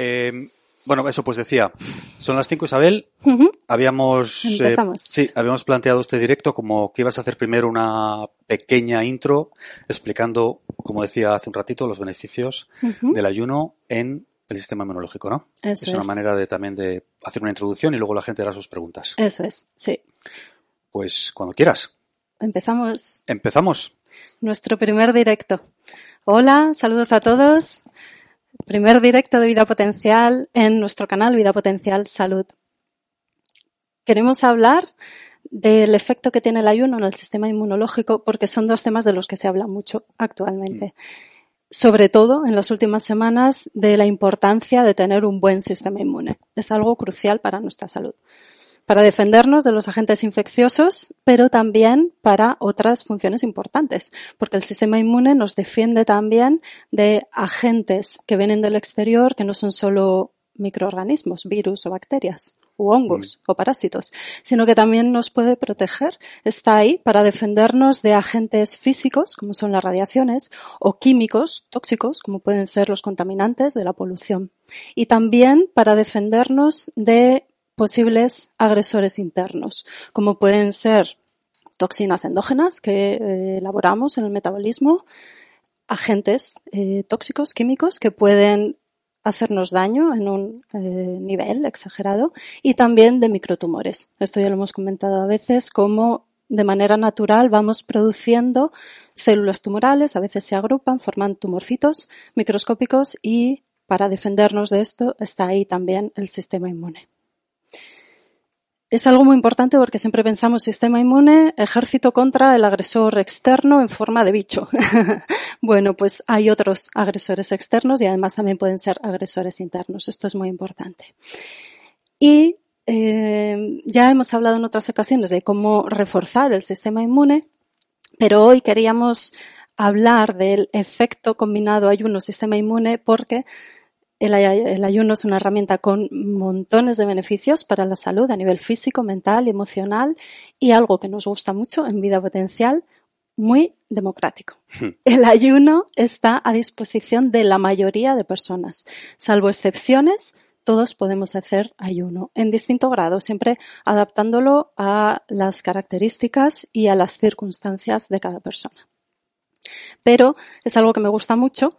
Eh, bueno, eso pues decía, son las 5 Isabel, habíamos, eh, sí, habíamos planteado este directo como que ibas a hacer primero una pequeña intro explicando, como decía hace un ratito, los beneficios del ayuno en el sistema inmunológico, ¿no? Eso es una es. manera de también de hacer una introducción y luego la gente hará sus preguntas. Eso es, sí. Pues cuando quieras. Empezamos Empezamos. nuestro primer directo. Hola, saludos a todos. Primer directo de Vida Potencial en nuestro canal Vida Potencial Salud. Queremos hablar del efecto que tiene el ayuno en el sistema inmunológico porque son dos temas de los que se habla mucho actualmente. Sobre todo en las últimas semanas de la importancia de tener un buen sistema inmune. Es algo crucial para nuestra salud. Para defendernos de los agentes infecciosos, pero también para otras funciones importantes, porque el sistema inmune nos defiende también de agentes que vienen del exterior, que no son solo microorganismos, virus o bacterias, u hongos o parásitos, sino que también nos puede proteger. Está ahí para defendernos de agentes físicos, como son las radiaciones, o químicos tóxicos, como pueden ser los contaminantes de la polución. Y también para defendernos de posibles agresores internos, como pueden ser toxinas endógenas que eh, elaboramos en el metabolismo, agentes eh, tóxicos, químicos que pueden hacernos daño en un eh, nivel exagerado y también de microtumores. Esto ya lo hemos comentado a veces como de manera natural vamos produciendo células tumorales, a veces se agrupan, forman tumorcitos microscópicos y para defendernos de esto está ahí también el sistema inmune. Es algo muy importante porque siempre pensamos sistema inmune, ejército contra el agresor externo en forma de bicho. bueno, pues hay otros agresores externos y además también pueden ser agresores internos. Esto es muy importante. Y eh, ya hemos hablado en otras ocasiones de cómo reforzar el sistema inmune, pero hoy queríamos hablar del efecto combinado ayuno-sistema inmune porque el, el, ayuno es una herramienta con montones de beneficios para la salud a nivel físico, mental emocional y algo que nos gusta mucho en vida potencial, muy democrático. El ayuno está a disposición de la mayoría de personas, salvo excepciones. Todos podemos hacer ayuno en distinto grado, siempre adaptándolo a las características y a las circunstancias de cada persona. Pero es algo que me gusta mucho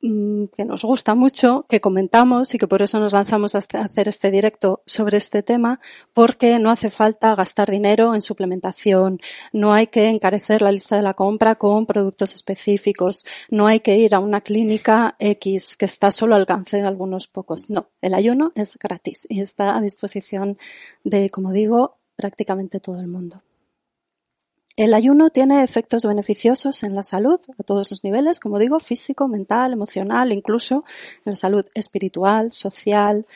que nos gusta mucho, que comentamos y que por eso nos lanzamos a hacer este directo sobre este tema, porque no hace falta gastar dinero en suplementación, no hay que encarecer la lista de la compra con productos específicos, no hay que ir a una clínica X que está solo al alcance de algunos pocos. No, el ayuno es gratis y está a disposición de, como digo, prácticamente todo el mundo. El ayuno tiene efectos beneficiosos en la salud a todos los niveles, como digo, físico, mental, emocional, incluso en la salud espiritual, social.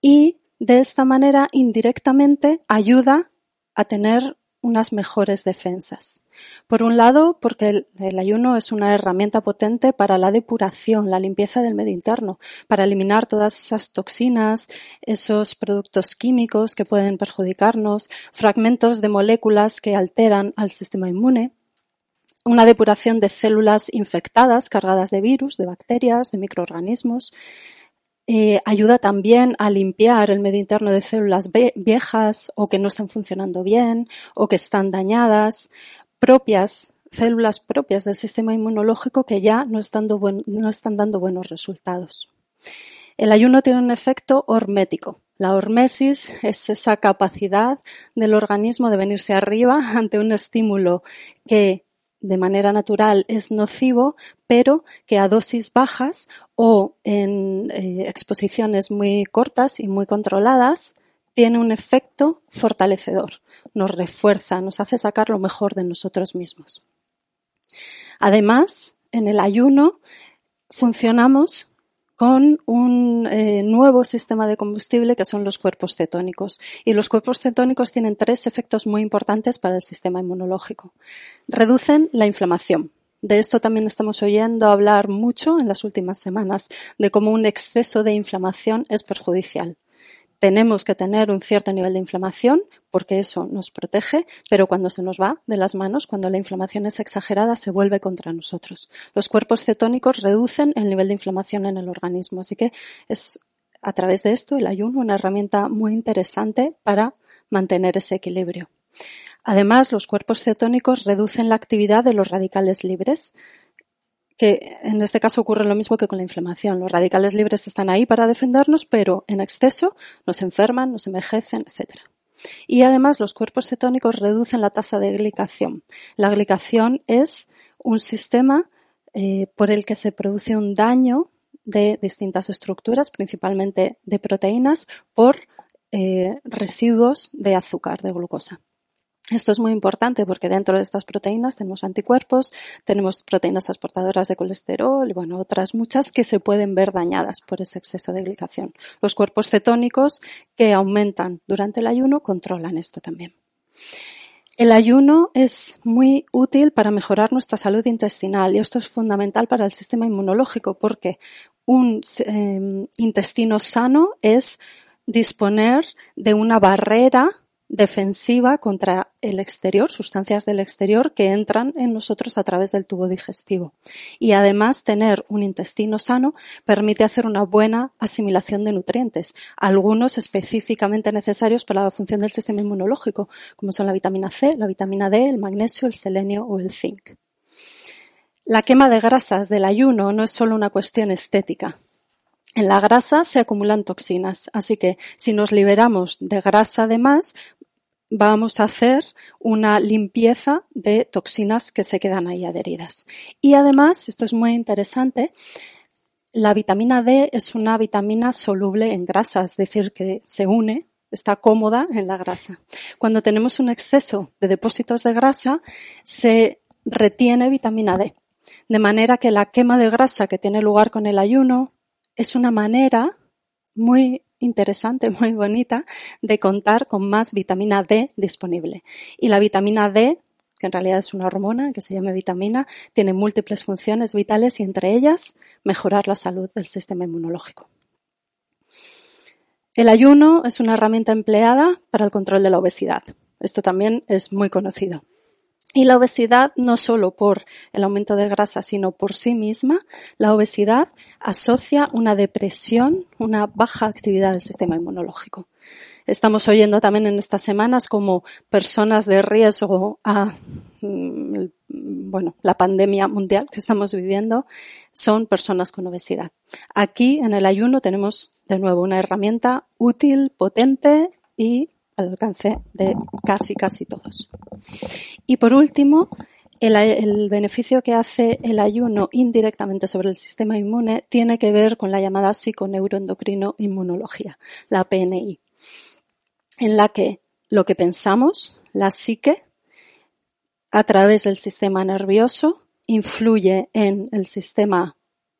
Y de esta manera, indirectamente, ayuda a tener unas mejores defensas. Por un lado, porque el, ayuno es una herramienta potente para la depuración, la limpieza del medio interno, para eliminar todas esas toxinas, esos productos químicos que pueden perjudicarnos, fragmentos de moléculas que alteran al sistema inmune, una depuración de células infectadas cargadas de virus, de bacterias, de microorganismos, eh, ayuda también a limpiar el medio interno de células viejas o que no están funcionando bien o que están dañadas, propias, células propias del sistema inmunológico que ya no están, no están dando buenos resultados. El ayuno tiene un efecto hormético. La hormesis es esa capacidad del organismo de venirse arriba ante un estímulo que de manera natural es nocivo, pero que a dosis bajas o en eh, exposiciones muy cortas y muy controladas tiene un efecto fortalecedor. Nos refuerza, nos hace sacar lo mejor de nosotros mismos. Además, en el ayuno funcionamos con un eh, nuevo sistema de combustible que son los cuerpos cetónicos. Y los cuerpos cetónicos tienen tres efectos muy importantes para el sistema inmunológico. Reducen la inflamación. De esto también estamos oyendo hablar mucho en las últimas semanas, de cómo un exceso de inflamación es perjudicial. Tenemos que tener un cierto nivel de inflamación porque eso nos protege, pero cuando se nos va de las manos, cuando la inflamación es exagerada, se vuelve contra nosotros. Los cuerpos cetónicos reducen el nivel de inflamación en el organismo, así que es a través de esto el ayuno una herramienta muy interesante para mantener ese equilibrio. Además, los cuerpos cetónicos reducen la actividad de los radicales libres, que en este caso ocurre lo mismo que con la inflamación. Los radicales libres están ahí para defendernos, pero en exceso nos enferman, nos envejecen, etc. Y además los cuerpos cetónicos reducen la tasa de glicación. La glicación es un sistema eh, por el que se produce un daño de distintas estructuras, principalmente de proteínas, por eh, residuos de azúcar, de glucosa. Esto es muy importante porque dentro de estas proteínas tenemos anticuerpos, tenemos proteínas transportadoras de colesterol y bueno, otras muchas que se pueden ver dañadas por ese exceso de glicación. Los cuerpos cetónicos que aumentan durante el ayuno controlan esto también. El ayuno es muy útil para mejorar nuestra salud intestinal y esto es fundamental para el sistema inmunológico porque un eh, intestino sano es disponer de una barrera defensiva contra el exterior, sustancias del exterior que entran en nosotros a través del tubo digestivo. Y además tener un intestino sano permite hacer una buena asimilación de nutrientes, algunos específicamente necesarios para la función del sistema inmunológico, como son la vitamina C, la vitamina D, el magnesio, el selenio o el zinc. La quema de grasas del ayuno no es solo una cuestión estética, en la grasa se acumulan toxinas, así que si nos liberamos de grasa de más, vamos a hacer una limpieza de toxinas que se quedan ahí adheridas. Y además, esto es muy interesante, la vitamina D es una vitamina soluble en grasa, es decir, que se une, está cómoda en la grasa. Cuando tenemos un exceso de depósitos de grasa, se retiene vitamina D. De manera que la quema de grasa que tiene lugar con el ayuno es una manera muy interesante, muy bonita, de contar con más vitamina D disponible. Y la vitamina D, que en realidad es una hormona que se llama vitamina, tiene múltiples funciones vitales y entre ellas mejorar la salud del sistema inmunológico. El ayuno es una herramienta empleada para el control de la obesidad. Esto también es muy conocido. Y la obesidad, no solo por el aumento de grasa, sino por sí misma, la obesidad asocia una depresión, una baja actividad del sistema inmunológico. Estamos oyendo también en estas semanas como personas de riesgo a, mm, bueno, la pandemia mundial que estamos viviendo son personas con obesidad. Aquí en el ayuno tenemos de nuevo una herramienta útil, potente y al alcance de casi, casi todos. Y por último, el, beneficio que hace el ayuno indirectamente sobre el sistema inmune tiene que ver con la llamada psiconeuroendocrino inmunología, la PNI, en la que lo que pensamos, la psique, a través del sistema nervioso, influye en el sistema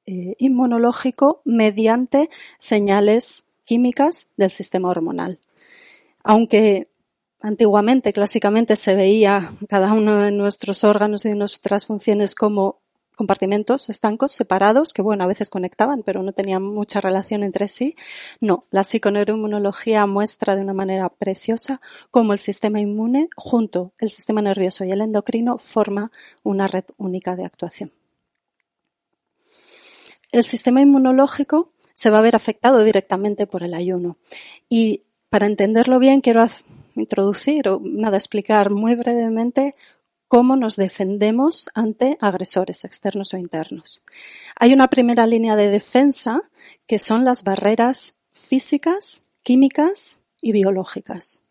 eh, inmunológico mediante señales químicas del sistema hormonal aunque antiguamente, clásicamente, se veía cada uno de nuestros órganos y de nuestras funciones como compartimentos estancos separados que bueno a veces conectaban pero no tenían mucha relación entre sí. No la psiconeuroinmunología muestra de una manera preciosa cómo el sistema inmune junto el sistema nervioso y el endocrino forma una red única de actuación. El sistema inmunológico se va a ver afectado directamente por el ayuno. Y para entenderlo bien, quiero introducir o nada, explicar muy brevemente cómo nos defendemos ante agresores externos o internos. Hay una primera línea de defensa que son las barreras físicas, químicas y biológicas.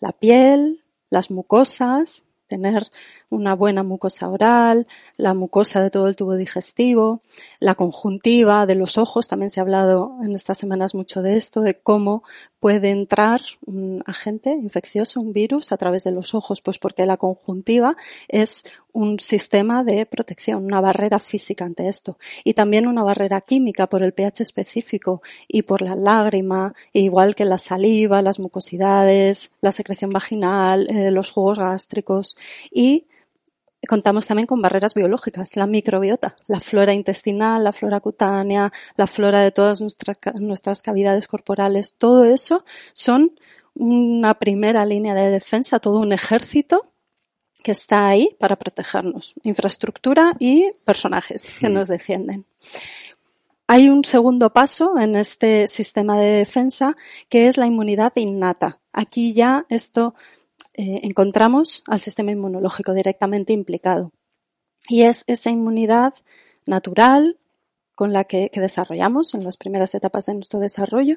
La piel, las mucosas, tener una buena mucosa oral, la mucosa de todo el tubo digestivo, la conjuntiva de los ojos, también se ha hablado en estas semanas mucho de esto, de cómo puede entrar un agente infeccioso, un virus, a través de los ojos, pues porque la conjuntiva es un sistema de protección, una barrera física ante esto. Y también una barrera química por el pH específico y por la lágrima, igual que la saliva, las mucosidades, la secreción vaginal, eh, los jugos gástricos y contamos también con barreras biológicas, la microbiota, la flora intestinal, la flora cutánea, la flora de todas nuestras, nuestras cavidades corporales, todo eso son una primera línea de defensa, todo un ejército que está ahí para protegernos, infraestructura y personajes que nos defienden. Hay un segundo paso en este sistema de defensa que es la inmunidad innata. Aquí ya esto eh, encontramos al sistema inmunológico directamente implicado. Y es esa inmunidad natural con la que, que desarrollamos en las primeras etapas de nuestro desarrollo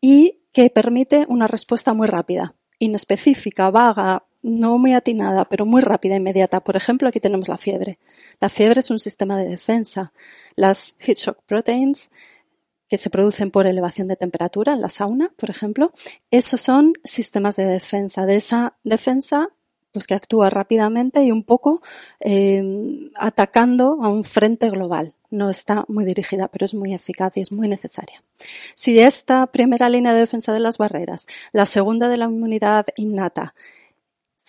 y que permite una respuesta muy rápida, inespecífica, vaga, no muy atinada, pero muy rápida, inmediata. Por ejemplo, aquí tenemos la fiebre. La fiebre es un sistema de defensa. Las heat shock proteins que se producen por elevación de temperatura en la sauna, por ejemplo, esos son sistemas de defensa. De esa defensa, pues que actúa rápidamente y un poco eh, atacando a un frente global. No está muy dirigida, pero es muy eficaz y es muy necesaria. Si esta primera línea de defensa de las barreras, la segunda de la inmunidad innata,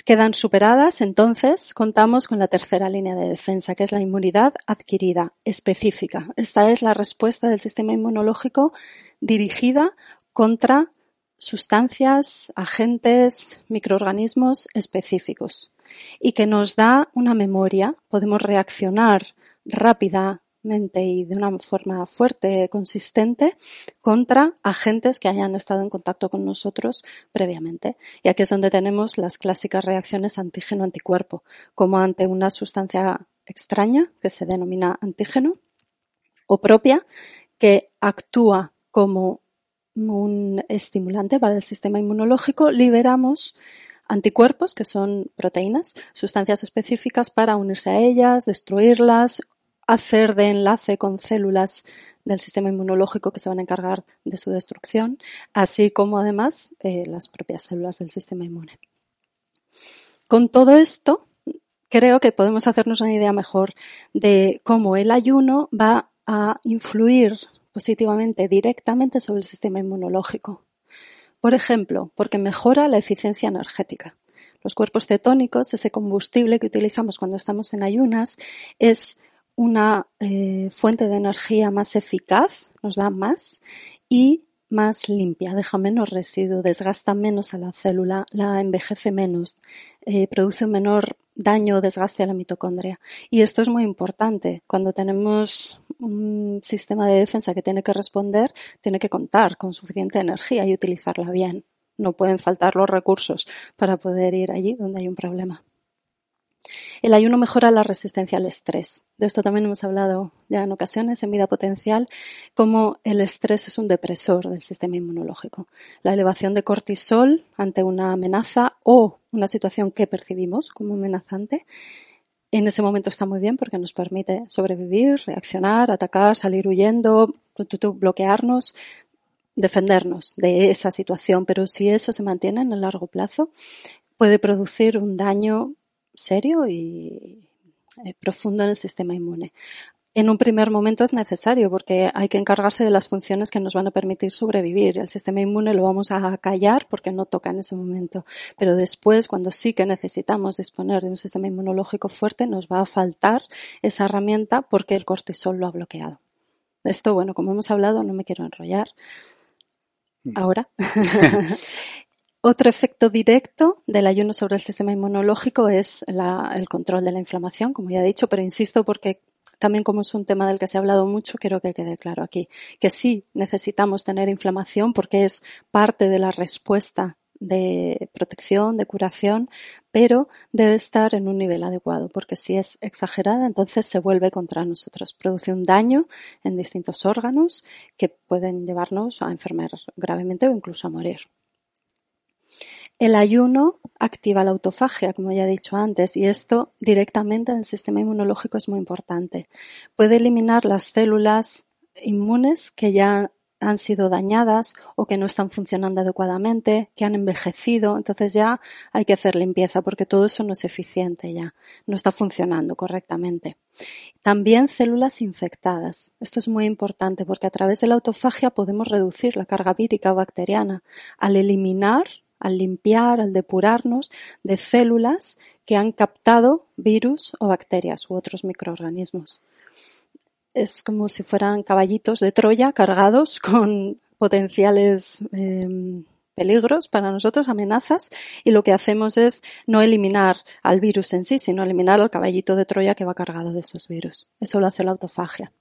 quedan superadas, entonces contamos con la tercera línea de defensa, que es la inmunidad adquirida, específica. Esta es la respuesta del sistema inmunológico dirigida contra sustancias, agentes, microorganismos específicos y que nos da una memoria, podemos reaccionar rápida, y de una forma fuerte, consistente, contra agentes que hayan estado en contacto con nosotros previamente. Y aquí es donde tenemos las clásicas reacciones antígeno-anticuerpo, como ante una sustancia extraña, que se denomina antígeno, o propia, que actúa como un estimulante para el sistema inmunológico, liberamos anticuerpos, que son proteínas, sustancias específicas para unirse a ellas, destruirlas hacer de enlace con células del sistema inmunológico que se van a encargar de su destrucción, así como además eh, las propias células del sistema inmune. Con todo esto, creo que podemos hacernos una idea mejor de cómo el ayuno va a influir positivamente, directamente sobre el sistema inmunológico. Por ejemplo, porque mejora la eficiencia energética. Los cuerpos cetónicos, ese combustible que utilizamos cuando estamos en ayunas, es una eh, fuente de energía más eficaz, nos da más y más limpia, deja menos residuo, desgasta menos a la célula, la envejece menos, eh, produce un menor daño o desgaste a la mitocondria. Y esto es muy importante. Cuando tenemos un sistema de defensa que tiene que responder, tiene que contar con suficiente energía y utilizarla bien. No pueden faltar los recursos para poder ir allí donde hay un problema. El ayuno mejora la resistencia al estrés. De esto también hemos hablado ya en ocasiones en vida potencial, como el estrés es un depresor del sistema inmunológico. La elevación de cortisol ante una amenaza o una situación que percibimos como amenazante en ese momento está muy bien porque nos permite sobrevivir, reaccionar, atacar, salir huyendo, bloquearnos, defendernos de esa situación. Pero si eso se mantiene en el largo plazo, puede producir un daño serio y eh, profundo en el sistema inmune. En un primer momento es necesario porque hay que encargarse de las funciones que nos van a permitir sobrevivir. El sistema inmune lo vamos a callar porque no toca en ese momento. Pero después, cuando sí que necesitamos disponer de un sistema inmunológico fuerte, nos va a faltar esa herramienta porque el cortisol lo ha bloqueado. Esto, bueno, como hemos hablado, no me quiero enrollar. Mm. Ahora. Otro efecto directo del ayuno sobre el sistema inmunológico es el control de la inflamación, como ya he dicho, pero insisto porque también como es un tema del que se ha hablado mucho, quiero que quede claro aquí, que sí necesitamos tener inflamación porque es parte de la respuesta de protección, de curación, pero debe estar en un nivel adecuado, porque si es exagerada, entonces se vuelve contra nosotros, produce un daño en distintos órganos que pueden llevarnos a enfermar gravemente o incluso a morir. El ayuno activa la autofagia, como ya he dicho antes, y esto directamente en el sistema inmunológico es muy importante. Puede eliminar las células inmunes que ya han sido dañadas o que no están funcionando adecuadamente, que han envejecido, entonces ya hay que hacer limpieza porque todo eso no es eficiente ya, no está funcionando correctamente. También células infectadas. Esto es muy importante porque a través de la autofagia podemos reducir la carga vírica o bacteriana al eliminar al limpiar, al depurarnos de células que han captado virus o bacterias u otros microorganismos. Es como si fueran caballitos de Troya cargados con potenciales em, peligros para nosotros, amenazas, y lo que hacemos es no eliminar al virus en sí, sino eliminar al caballito de Troya que va cargado de esos virus. Eso lo hace la autofagia.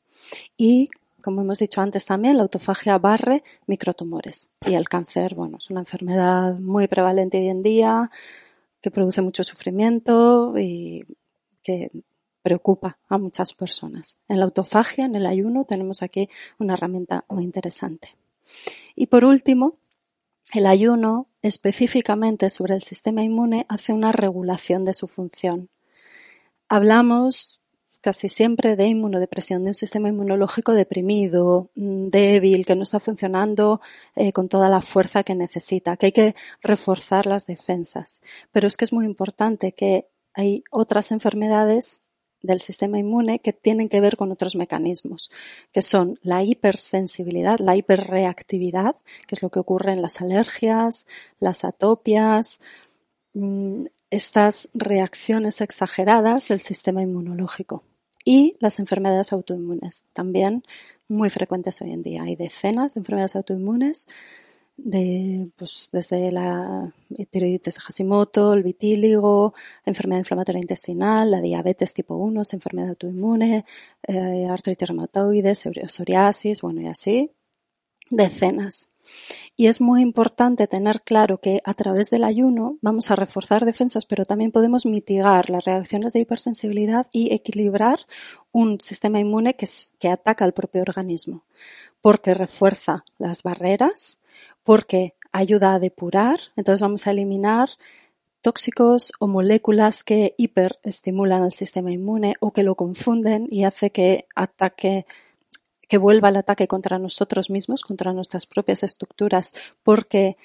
Y como hemos dicho antes también, la autofagia barre microtumores. Y el cáncer, bueno, es una enfermedad muy prevalente hoy en día, que produce mucho sufrimiento y que preocupa a muchas personas. En la autofagia, en el ayuno, tenemos aquí una herramienta muy interesante. Y por último, el ayuno, específicamente sobre el sistema inmune, hace una regulación de su función. Hablamos casi siempre de inmunodepresión, de un sistema inmunológico deprimido, mm, débil, que no está funcionando eh, con toda la fuerza que necesita, que hay que reforzar las defensas. Pero es que es muy importante que hay otras enfermedades del sistema inmune que tienen que ver con otros mecanismos, que son la hipersensibilidad, la hiperreactividad, que es lo que ocurre en las alergias, las atopias, mm, estas reacciones exageradas del sistema inmunológico y las enfermedades autoinmunes, también muy frecuentes hoy en día. Hay decenas de enfermedades autoinmunes de, pues, desde la tiroiditis de Hashimoto, el vitíligo, enfermedad inflamatoria intestinal, la diabetes tipo 1, enfermedad autoinmune, eh, artritis reumatoide, psoriasis, bueno, y así, decenas. Y es muy importante tener claro que a través del ayuno vamos a reforzar defensas, pero también podemos mitigar las reacciones de hipersensibilidad y equilibrar un sistema inmune que, ataca al propio organismo, porque refuerza las barreras, porque ayuda a depurar, entonces vamos a eliminar tóxicos o moléculas que hiperestimulan al sistema inmune o que lo confunden y hace que ataque que vuelva el ataque contra nosotros mismos, contra nuestras propias estructuras, porque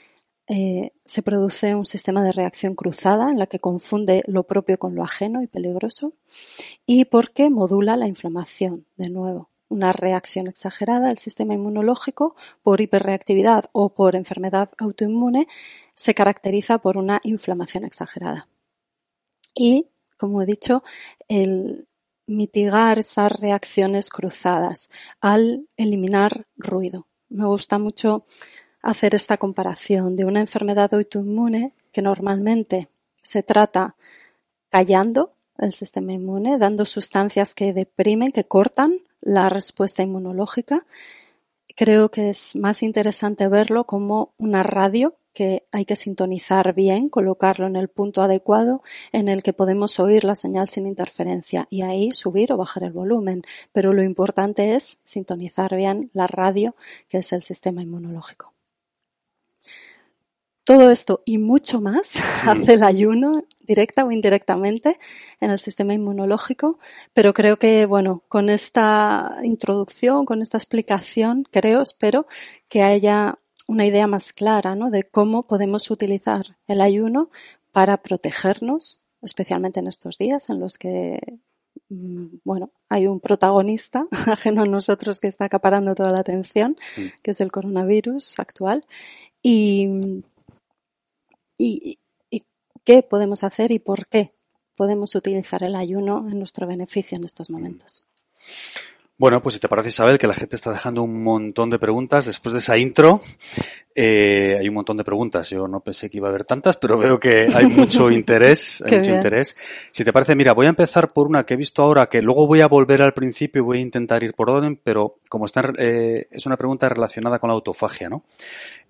eh, se produce un sistema de reacción cruzada en la que confunde lo propio con lo ajeno y peligroso y porque modula la inflamación de nuevo una reacción exagerada del sistema inmunológico por hiperreactividad o por enfermedad autoinmune se caracteriza por una inflamación exagerada. Y, como he dicho, el mitigar esas reacciones cruzadas al eliminar ruido. Me gusta mucho hacer esta comparación de una enfermedad autoinmune que normalmente se trata callando el sistema inmune, dando sustancias que deprimen, que cortan la respuesta inmunológica. Creo que es más interesante verlo como una radio que hay que sintonizar bien, colocarlo en el punto adecuado en el que podemos oír la señal sin interferencia y ahí subir o bajar el volumen. Pero lo importante es sintonizar bien la radio, que es el sistema inmunológico. Todo esto y mucho más hace el ayuno, directa o indirectamente, en el sistema inmunológico, pero creo que, bueno, con esta introducción, con esta explicación, creo, espero que haya una idea más clara, ¿no? De cómo podemos utilizar el ayuno para protegernos, especialmente en estos días en los que mm, bueno, hay un protagonista ajeno a nosotros que está acaparando toda la atención, que es el coronavirus actual. Y, y, qué podemos hacer y por qué podemos utilizar el ayuno en nuestro beneficio en estos momentos. Bueno, pues si te parece, Isabel, que la gente está dejando un montón de preguntas después de esa intro. Eh, hay un montón de preguntas. Yo no pensé que iba a haber tantas, pero veo que hay mucho interés. hay mucho interés. Si te parece, mira, voy a empezar por una que he visto ahora, que luego voy a volver al principio y voy a intentar ir por orden, pero como está, eh, es una pregunta relacionada con la autofagia, ¿no?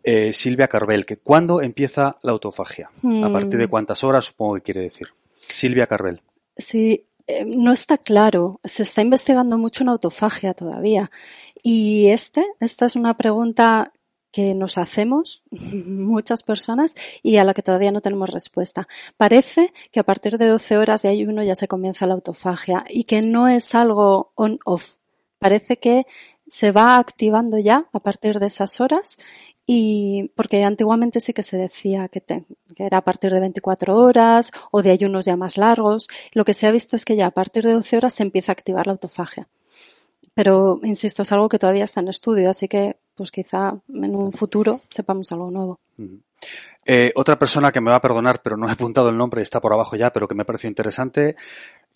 Eh, Silvia Carvel, que ¿cuándo empieza la autofagia? ¿A partir de hmm. cuántas horas, supongo que quiere decir? Silvia Carvel. Sí, eh, no está claro. Se está investigando mucho en autofagia todavía. Y este, esta es una pregunta que nos hacemos muchas personas y a la que todavía no tenemos respuesta. Parece que a partir de 12 horas de ayuno ya se comienza la autofagia y que no es algo on-off. Parece que se va activando ya a partir de esas horas y porque antiguamente sí que se decía que, era a partir de 24 horas o de ayunos ya más largos. Lo que se ha visto es que ya a partir de 12 horas se empieza a activar la autofagia. Pero, insisto, es algo que todavía está en estudio, así que pues quizá en un futuro sepamos algo nuevo. Eh, otra persona que me va a perdonar, pero no he apuntado el nombre, está por abajo ya, pero que me pareció interesante,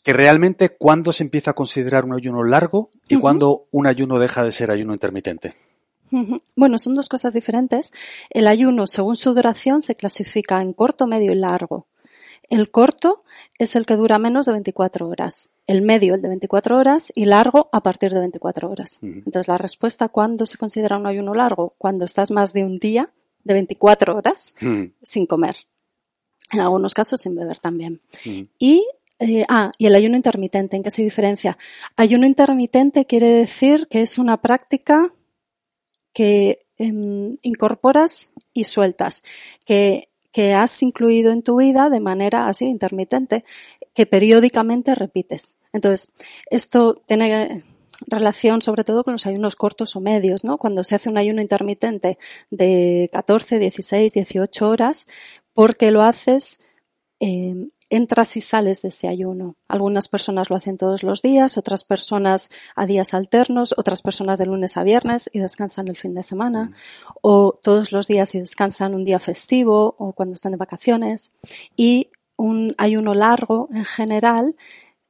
que realmente cuándo se empieza a considerar un ayuno largo y cuándo un ayuno deja de ser ayuno intermitente. Bueno, son dos cosas diferentes. El ayuno, según su duración, se clasifica en corto, medio y largo. El corto es el que dura menos de 24 horas. El medio, el de 24 horas, y largo a partir de 24 horas. Entonces, la respuesta, ¿cuándo se considera un ayuno largo? Cuando estás más de un día, de 24 horas, sin comer. En algunos casos, sin beber también. Y, eh, ah, y el ayuno intermitente, ¿en qué se diferencia? Ayuno intermitente quiere decir que es una práctica que em, incorporas y sueltas, que, que has incluido en tu vida de manera así intermitente, que periódicamente repites. Entonces, esto tiene relación sobre todo con los ayunos cortos o medios, ¿no? Cuando se hace un ayuno intermitente de 14, 16, 18 horas, porque lo haces eh, entras y sales de ese ayuno. Algunas personas lo hacen todos los días, otras personas a días alternos, otras personas de lunes a viernes y descansan el fin de semana, o todos los días y descansan un día festivo o cuando están de vacaciones. Y un ayuno largo en general,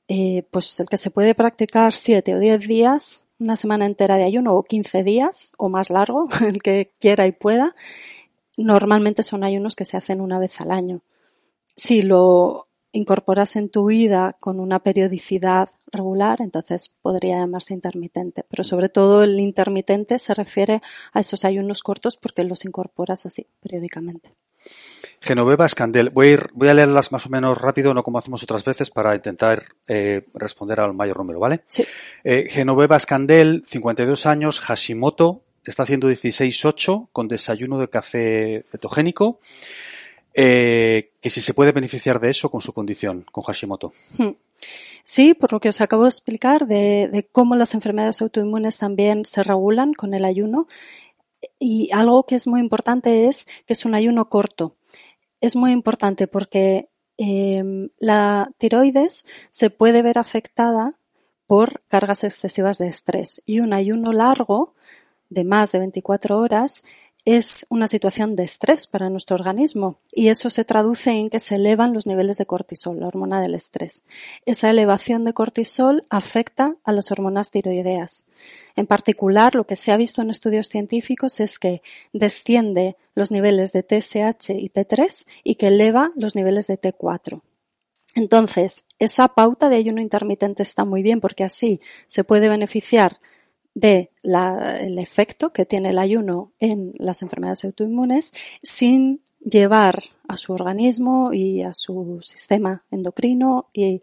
eh, pues el que se puede practicar siete o diez días, una semana entera de ayuno o 15 días o más largo, el que quiera y pueda, normalmente son ayunos que se hacen una vez al año si lo incorporas en tu vida con una periodicidad regular, entonces podría llamarse intermitente. Pero sobre todo el intermitente se refiere a esos ayunos cortos porque los incorporas así periódicamente. Genoveva Escandel. Voy a, ir- voy a leerlas más o menos rápido, no como hacemos otras veces, para intentar eh, responder al mayor número, ¿vale? Sí. Eh, Genoveva Escandel, 52 años, Hashimoto, está haciendo 16-8 con desayuno de café cetogénico. Eh, que si se puede beneficiar de eso con su condición, con Hashimoto. Sí, por lo que os acabo de explicar de, de cómo las enfermedades autoinmunes también se regulan con el ayuno. Y algo que es muy importante es que es un ayuno corto. Es muy importante porque eh, la tiroides se puede ver afectada por cargas excesivas de estrés y un ayuno largo de más de 24 horas es una situación de estrés para nuestro organismo y eso se traduce en que se elevan los niveles de cortisol, la hormona del estrés. Esa elevación de cortisol afecta a las hormonas tiroideas. En particular, lo que se ha visto en estudios científicos es que desciende los niveles de TSH y T3 y que eleva los niveles de T4. Entonces, esa pauta de ayuno intermitente está muy bien porque así se puede beneficiar de la, el efecto que tiene el ayuno en las enfermedades autoinmunes sin llevar a su organismo y a su sistema endocrino y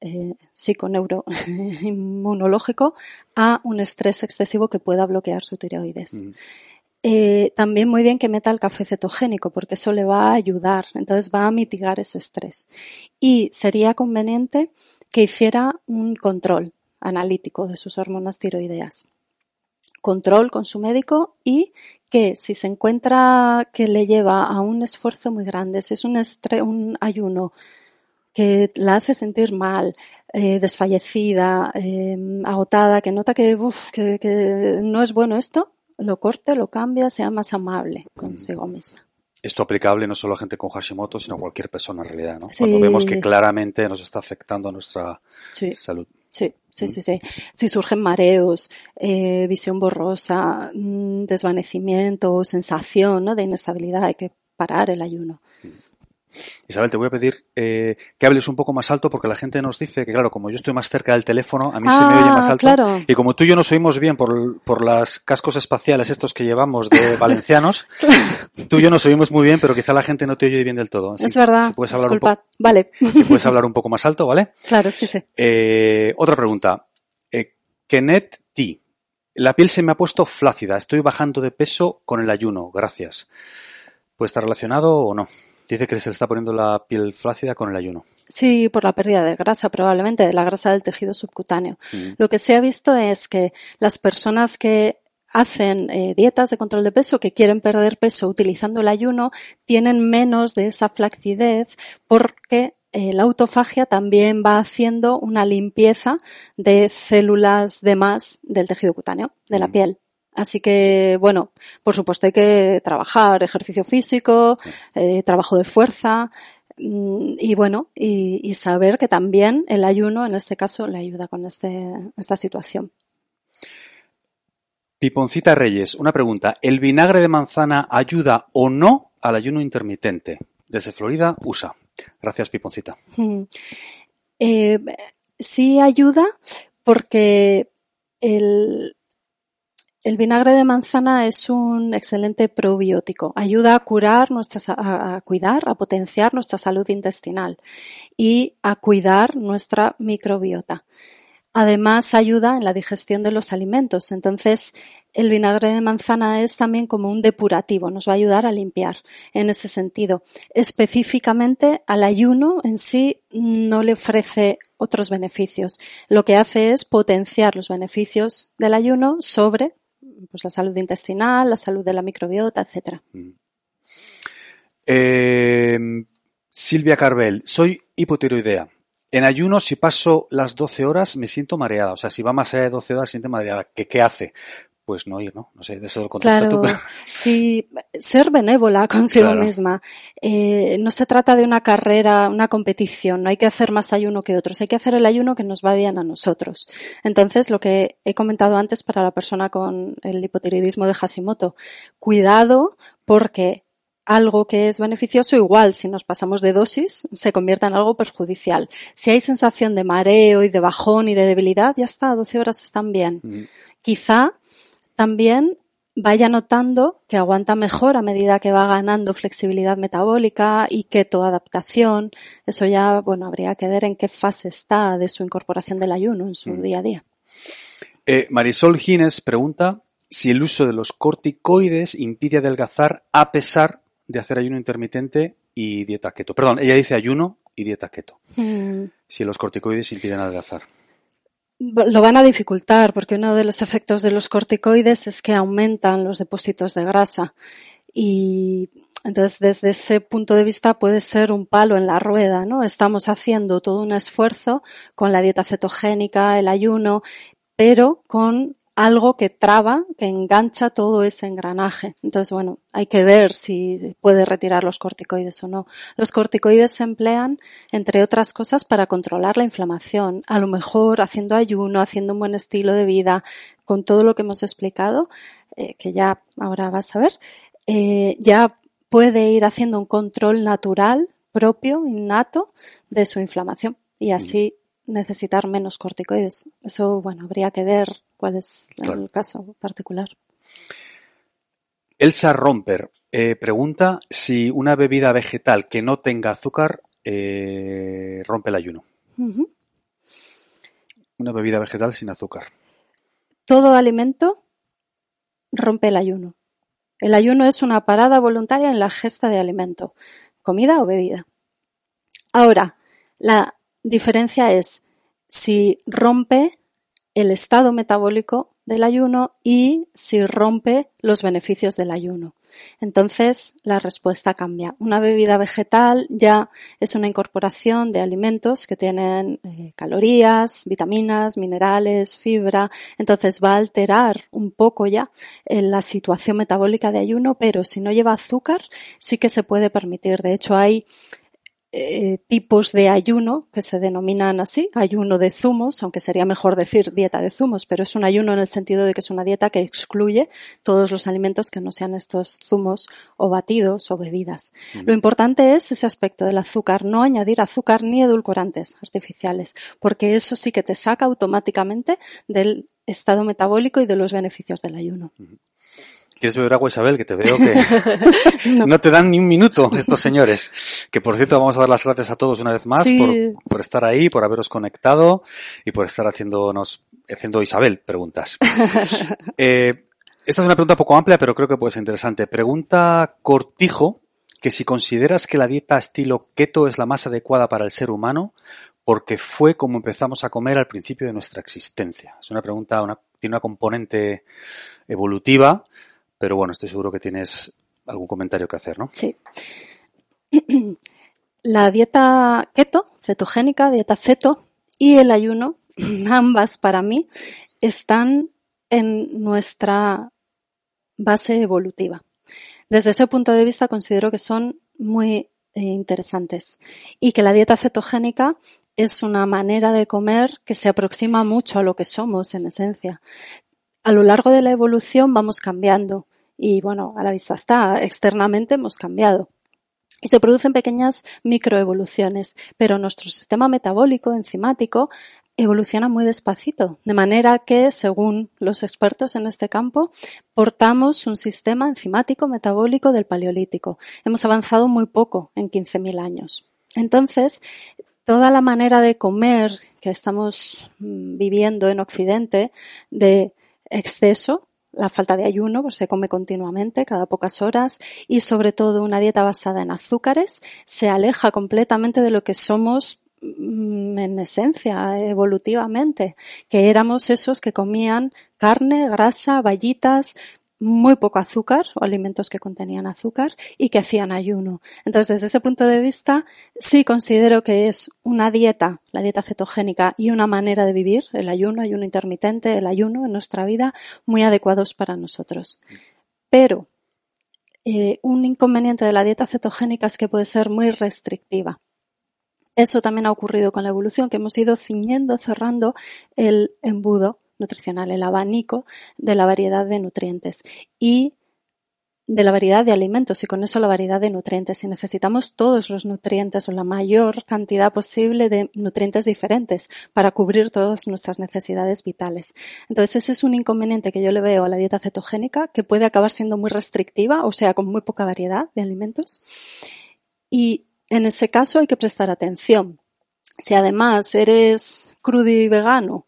eh, psiconeuroinmunológico a un estrés excesivo que pueda bloquear su tiroides. Mm. Eh, también muy bien que meta el café cetogénico porque eso le va a ayudar, entonces va a mitigar ese estrés. Y sería conveniente que hiciera un control analítico de sus hormonas tiroideas. Control con su médico y que si se encuentra que le lleva a un esfuerzo muy grande, si es un, estre un ayuno que la hace sentir mal, eh, desfallecida, eh, agotada, que nota que, uf, que, que no es bueno esto, lo corte, lo cambia, sea más amable consigo misma. Esto aplicable no solo a gente con Hashimoto, sino a cualquier persona en realidad, ¿no? Sí. Cuando vemos que claramente nos está afectando a nuestra Sí. salud. Sí, sí, sí, sí. Si surgen mareos, eh, visión borrosa, mm, desvanecimiento, sensación ¿no? de inestabilidad, hay que parar el ayuno. Isabel, te voy a pedir eh, que hables un poco más alto porque la gente nos dice que, claro, como yo estoy más cerca del teléfono, a mí se me oye Ah, más alto. claro. Y como tú y yo nos oímos bien por, por las cascos espaciales estos que llevamos de valencianos, tú y yo nos oímos muy bien, pero quizá la gente no te oye bien del todo. Así es verdad. Si puedes hablar, un, Disculpad. po- Vale. si puedes hablar un poco más alto, ¿vale? claro, sí, sí. Eh, otra pregunta. Eh, Kenneth T. La piel se me ha puesto flácida. Estoy bajando de peso con el ayuno. Gracias. ¿Puede estar relacionado o no? Dice que se le está poniendo la piel flácida con el ayuno. Sí, por la pérdida de grasa, probablemente, de la grasa del tejido subcutáneo. Mm. Lo que se ha visto es que las personas que hacen eh, dietas de control de peso, que quieren perder peso utilizando el ayuno, tienen menos de esa flacidez porque eh, la autofagia también va haciendo una limpieza de células de más del tejido cutáneo, de la Mm. piel. Así que, bueno, por supuesto hay que trabajar, ejercicio físico, eh, trabajo de fuerza, mm, y bueno, y, saber que también el ayuno, en este caso, le ayuda con este, esta situación. Piponcita Reyes, una pregunta. ¿El vinagre de manzana ayuda o no al ayuno intermitente? Desde Florida, USA. Gracias, Piponcita. Mm. Eh, sí ayuda porque el, el vinagre de manzana es un excelente probiótico. Ayuda a curar nuestra, a cuidar, a potenciar nuestra salud intestinal y a cuidar nuestra microbiota. Además ayuda en la digestión de los alimentos. Entonces, el vinagre de manzana es también como un depurativo, nos va a ayudar a limpiar en ese sentido. Específicamente al ayuno en sí no le ofrece otros beneficios. Lo que hace es potenciar los beneficios del ayuno sobre pues, la salud intestinal, la salud de la microbiota, etcétera. Mm. Eh, Silvia Carvel, soy hipotiroidea. En ayuno, si paso las 12 horas, me siento mareada. O sea, si va más allá de 12 horas, siente mareada. ¿Qué, qué hace? Pues no ir, ¿no? No sé, de eso claro, tú. Sí, ser benévola consigo misma. Eh, no se trata de una carrera, una competición, no hay que hacer más ayuno que otros, hay que hacer el ayuno que nos va bien a nosotros. Entonces, lo que he comentado antes para la persona con el hipotiroidismo de Hashimoto, cuidado porque algo que es beneficioso, igual si nos pasamos de dosis, se convierte en algo perjudicial. Si hay sensación de mareo y de bajón y de debilidad, ya está, 12 horas están bien. Mm. Quizá también vaya notando que aguanta mejor a medida que va ganando flexibilidad metabólica y keto adaptación. Eso ya, bueno, habría que ver en qué fase está de su incorporación del ayuno en su mm. día a día. Eh, Marisol Gines pregunta si el uso de los corticoides impide adelgazar a pesar de hacer ayuno intermitente y dieta keto. Perdón, ella dice ayuno y dieta keto. Mm. Si los corticoides impiden adelgazar lo van a dificultar porque uno de los efectos de los corticoides es que aumentan los depósitos de grasa y entonces desde ese punto de vista puede ser un palo en la rueda, ¿no? Estamos haciendo todo un esfuerzo con la dieta cetogénica, el ayuno, pero con algo que traba, que engancha todo ese engranaje. Entonces, bueno, hay que ver si puede retirar los corticoides o no. Los corticoides se emplean, entre otras cosas, para controlar la inflamación. A lo mejor haciendo ayuno, haciendo un buen estilo de vida, con todo lo que hemos explicado, eh, que ya ahora vas a ver, eh, ya puede ir haciendo un control natural, propio, innato, de su inflamación. Y así necesitar menos corticoides. Eso, bueno, habría que ver cuál es el caso particular. Elsa Romper eh, pregunta si una bebida vegetal que no tenga azúcar eh, rompe el ayuno. Una bebida vegetal sin azúcar. Todo alimento rompe el ayuno. El ayuno es una parada voluntaria en la gesta de alimento, comida o bebida. Ahora, la diferencia es si rompe el estado metabólico del ayuno y si rompe los beneficios del ayuno. Entonces la respuesta cambia. Una bebida vegetal ya es una incorporación de alimentos que tienen eh, calorías, vitaminas, minerales, fibra. Entonces va a alterar un poco ya eh, la situación metabólica de ayuno, pero si no lleva azúcar sí que se puede permitir. De hecho hay eh, tipos de ayuno que se denominan así, ayuno de zumos, aunque sería mejor decir dieta de zumos, pero es un ayuno en el sentido de que es una dieta que excluye todos los alimentos que no sean estos zumos o batidos o bebidas. Mm. Lo importante es ese aspecto del azúcar, no añadir azúcar ni edulcorantes artificiales, porque eso sí que te saca automáticamente del estado metabólico y de los beneficios del ayuno. ¿Quieres beber agua, Isabel? Que te veo que no. te dan ni un minuto estos señores. Que por cierto, vamos a dar las gracias a todos una vez más por, estar ahí, por haberos conectado y por estar haciéndonos, haciendo Isabel preguntas. eh, esta es una pregunta poco amplia, pero creo que puede ser interesante. Pregunta Cortijo que si consideras que la dieta estilo keto es la más adecuada para el ser humano, porque fue como empezamos a comer al principio de nuestra existencia. Es una pregunta, una, tiene una componente evolutiva, pero bueno, estoy seguro que tienes algún comentario que hacer, ¿no? Sí. La dieta keto, cetogénica, dieta ceto y el ayuno, ambas para mí, están en nuestra base evolutiva. Desde ese punto de vista considero que son muy eh, interesantes y que la dieta cetogénica es una manera de comer que se aproxima mucho a lo que somos en esencia. A lo largo de la evolución vamos cambiando y bueno, a la vista está, externamente hemos cambiado. Y se producen pequeñas microevoluciones, pero nuestro sistema metabólico enzimático evoluciona muy despacito, de manera que, según los expertos en este campo, portamos un sistema enzimático metabólico del Paleolítico. Hemos avanzado muy poco en 15.000 años. Entonces, toda la manera de comer que estamos mm, viviendo en Occidente, de exceso, la falta de ayuno, pues se come continuamente, cada pocas horas, y sobre todo una dieta basada en azúcares, se aleja completamente de lo que somos Mm, en esencia, evolutivamente, que éramos esos que comían carne, grasa, vallitas, muy poco azúcar o alimentos que contenían azúcar y que hacían ayuno. Entonces, desde ese punto de vista, sí considero que es una dieta, la dieta cetogénica y una manera de vivir, el ayuno, ayuno intermitente, el ayuno en nuestra vida, muy adecuados para nosotros. Pero eh, un inconveniente de la dieta cetogénica es que puede ser muy restrictiva. Eso también ha ocurrido con la evolución, que hemos ido ciñendo, cerrando el embudo nutricional, el abanico de la variedad de nutrientes y de la variedad de alimentos y con eso la variedad de nutrientes. Y necesitamos todos los nutrientes o la mayor cantidad posible de nutrientes diferentes para cubrir todas nuestras necesidades vitales. Entonces ese es un inconveniente que yo le veo a la dieta cetogénica que puede acabar siendo muy restrictiva, o sea, con muy poca variedad de alimentos. Y en ese caso hay que prestar atención. Si además eres crudo y vegano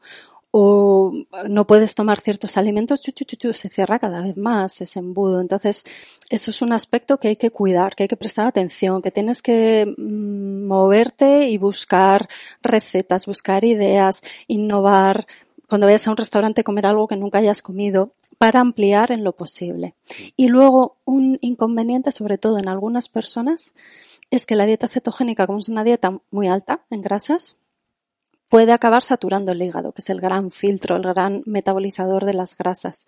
o no puedes tomar ciertos alimentos, se cierra cada vez más ese embudo. Entonces, eso es un aspecto que hay que cuidar, que hay que prestar atención, que tienes que mm, moverte y buscar recetas, buscar ideas, innovar. Cuando vayas a un restaurante comer algo que nunca hayas comido, para ampliar en lo posible. Y luego un inconveniente, sobre todo en algunas personas, es que la dieta cetogénica, como es una dieta muy alta en grasas, puede acabar saturando el hígado, que es el gran filtro, el gran metabolizador de las grasas.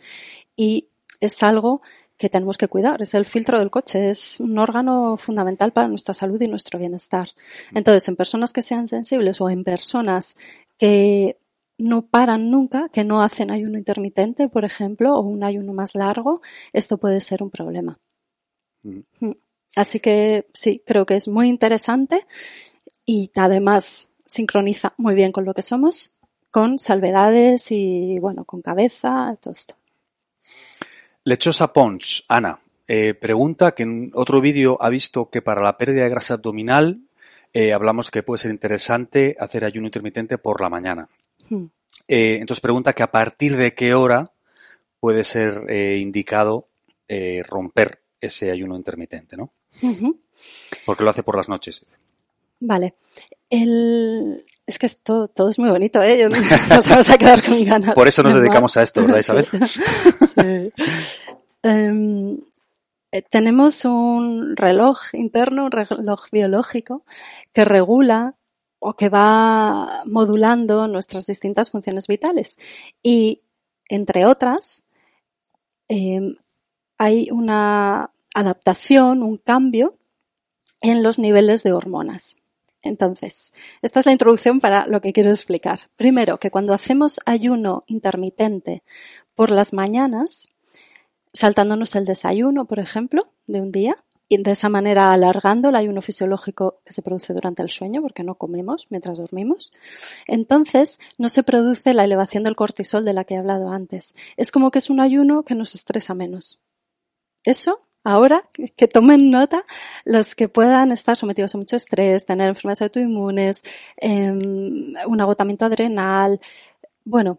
Y es algo que tenemos que cuidar. Es el filtro del coche, es un órgano fundamental para nuestra salud y nuestro bienestar. Entonces, en personas que sean sensibles o en personas que no paran nunca, que no hacen ayuno intermitente, por ejemplo, o un ayuno más largo, esto puede ser un problema. Mm. Así que sí, creo que es muy interesante y además sincroniza muy bien con lo que somos, con salvedades y bueno, con cabeza, todo esto. Lechosa Pons, Ana, eh, pregunta que en otro vídeo ha visto que para la pérdida de grasa abdominal eh, hablamos que puede ser interesante hacer ayuno intermitente por la mañana. Hmm. Eh, entonces pregunta que a partir de qué hora puede ser indicado romper ese ayuno intermitente, ¿no? Porque lo hace por las noches. Vale. El... Es que todo es muy bonito, ¿eh? Nos vamos a quedar con ganas. Por eso nos dedicamos a esto, ¿verdad, Isabel? sí. Em, eh, tenemos un reloj interno, un reloj biológico, que regula o que va modulando nuestras distintas funciones vitales. Y, entre otras, em, hay una adaptación, un cambio en los niveles de hormonas. Entonces, esta es la introducción para lo que quiero explicar. Primero, que cuando hacemos ayuno intermitente por las mañanas, saltándonos el desayuno, por ejemplo, de un día, y de esa manera alargando el ayuno fisiológico que se produce durante el sueño, porque no comemos mientras dormimos, entonces no se produce la elevación del cortisol de la que he hablado antes. Es como que es un ayuno que nos estresa menos. Eso ahora que tomen nota los que puedan estar sometidos a mucho estrés, tener enfermedades autoinmunes, em, un agotamiento adrenal, bueno,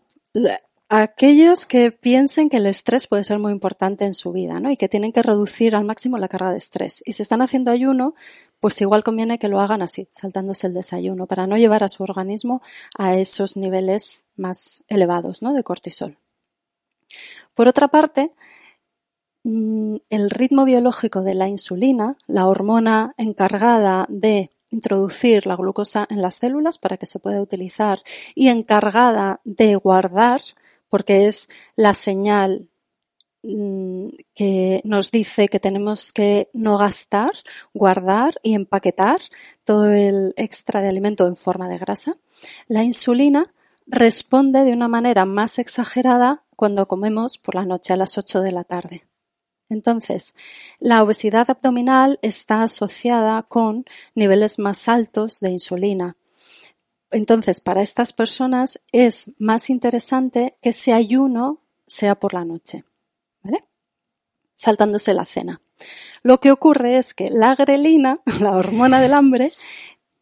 aquellos que piensen que el estrés puede ser muy importante en su vida, ¿no? Y que tienen que reducir al máximo la carga de estrés. Y si están haciendo ayuno, pues igual conviene que lo hagan así, saltándose el desayuno, para no llevar a su organismo a esos niveles más elevados, ¿no? De cortisol. Por otra parte, el ritmo biológico de la insulina, la hormona encargada de introducir la glucosa en las células para que se pueda utilizar y encargada de guardar, porque es la señal mm, que nos dice que tenemos que no gastar, guardar y empaquetar todo el extra de alimento en forma de grasa. La insulina responde de una manera más exagerada cuando comemos por la noche a las 8 de la tarde. Entonces, la obesidad abdominal está asociada con niveles más altos de insulina. Entonces, para estas personas es más interesante que ese ayuno sea por la noche, ¿vale? Saltándose la cena. Lo que ocurre es que la grelina, la hormona del hambre,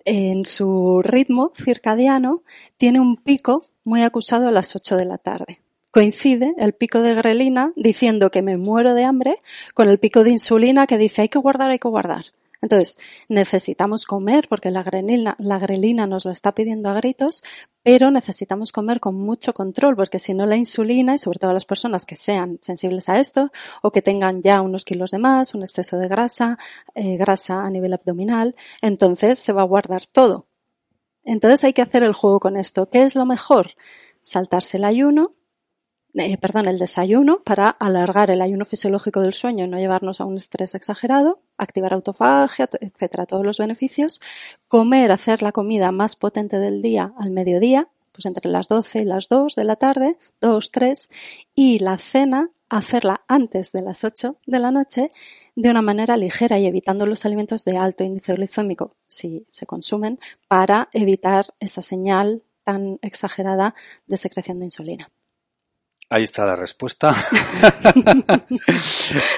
en su ritmo circadiano, tiene un pico muy acusado a las 8 de la tarde coincide el pico de grelina diciendo que me muero de hambre con el pico de insulina que dice hay que guardar, hay que guardar. Entonces, necesitamos comer porque la grelina, la grelina nos lo está pidiendo a gritos, pero necesitamos comer con mucho control porque si no la insulina, y sobre todo las personas que sean sensibles a esto o que tengan ya unos kilos de más, un exceso de grasa, eh, grasa a nivel abdominal, entonces se va a guardar todo. Entonces hay que hacer el juego con esto. ¿Qué es lo mejor? Saltarse el ayuno, eh, perdón, el desayuno para alargar el ayuno fisiológico del sueño y no llevarnos a un estrés exagerado, activar autofagia, etcétera, todos los beneficios, comer, hacer la comida más potente del día al mediodía, pues entre las 12 y las 2 de la tarde, 2, 3, y la cena hacerla antes de las 8 de la noche de una manera ligera y evitando los alimentos de alto índice glicémico si se consumen para evitar esa señal tan exagerada de secreción de insulina. Ahí está la respuesta.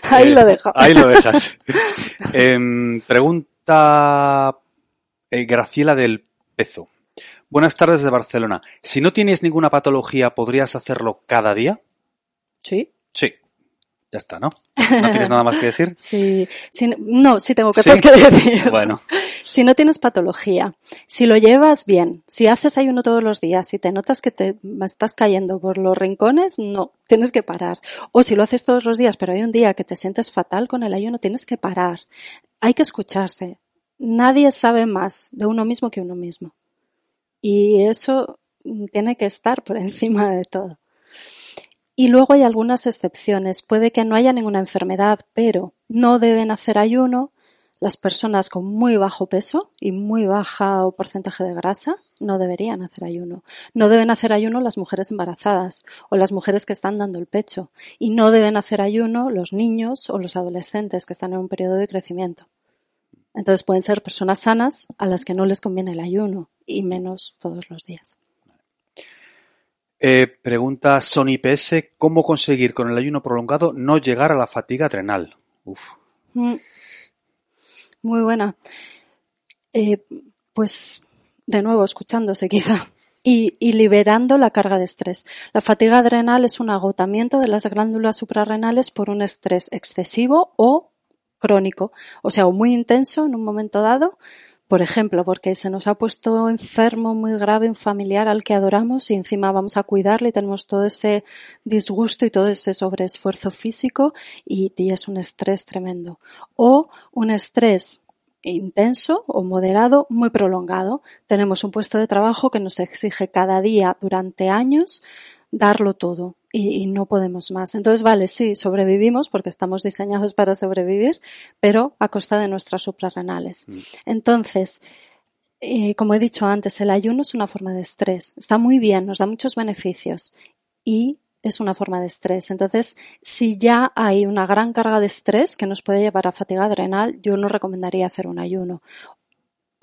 ahí lo dejo. Ahí lo dejas. Em, pregunta eh, Graciela del Pezo. Buenas tardes de Barcelona. Si no tienes ninguna patología, ¿podrías hacerlo cada día? Sí. Sí. Ya está, ¿no? ¿No tienes nada más que decir? Sí, no, sí tengo cosas que decir. Bueno. Si no tienes patología, si lo llevas bien, si haces ayuno todos los días, si te notas que te estás cayendo por los rincones, no, tienes que parar. O si lo haces todos los días, pero hay un día que te sientes fatal con el ayuno, tienes que parar. Hay que escucharse. Nadie sabe más de uno mismo que uno mismo. Y eso tiene que estar por encima de todo. Y luego hay algunas excepciones. Puede que no haya ninguna enfermedad, pero no deben hacer ayuno las personas con muy bajo peso y muy bajo porcentaje de grasa no deberían hacer ayuno. No deben hacer ayuno las mujeres embarazadas o las mujeres que están dando el pecho. Y no deben hacer ayuno los niños o los adolescentes que están en un periodo de crecimiento. Entonces pueden ser personas sanas a las que no les conviene el ayuno y menos todos los días. Eh, pregunta Sony PS, ¿cómo conseguir con el ayuno prolongado no llegar a la fatiga adrenal? Uf. Mm. Muy buena. Eh, pues, de nuevo, escuchándose quizá. Y, y, liberando la carga de estrés. La fatiga adrenal es un agotamiento de las glándulas suprarrenales por un estrés excesivo o crónico, o sea, o muy intenso en un momento dado, por ejemplo, porque se nos ha puesto enfermo muy grave un familiar al que adoramos y encima vamos a cuidarle y tenemos todo ese disgusto y todo ese sobreesfuerzo físico y, y es un estrés tremendo. O un estrés intenso o moderado muy prolongado. Tenemos un puesto de trabajo que nos exige cada día durante años darlo todo y, no podemos más. Entonces, vale, sí, sobrevivimos porque estamos diseñados para sobrevivir, pero a costa de nuestras suprarrenales. Mm. Entonces, eh, como he dicho antes, el ayuno es una forma de estrés. Está muy bien, nos da muchos beneficios y es una forma de estrés. Entonces, si ya hay una gran carga de estrés que nos puede llevar a fatiga adrenal, yo no recomendaría hacer un ayuno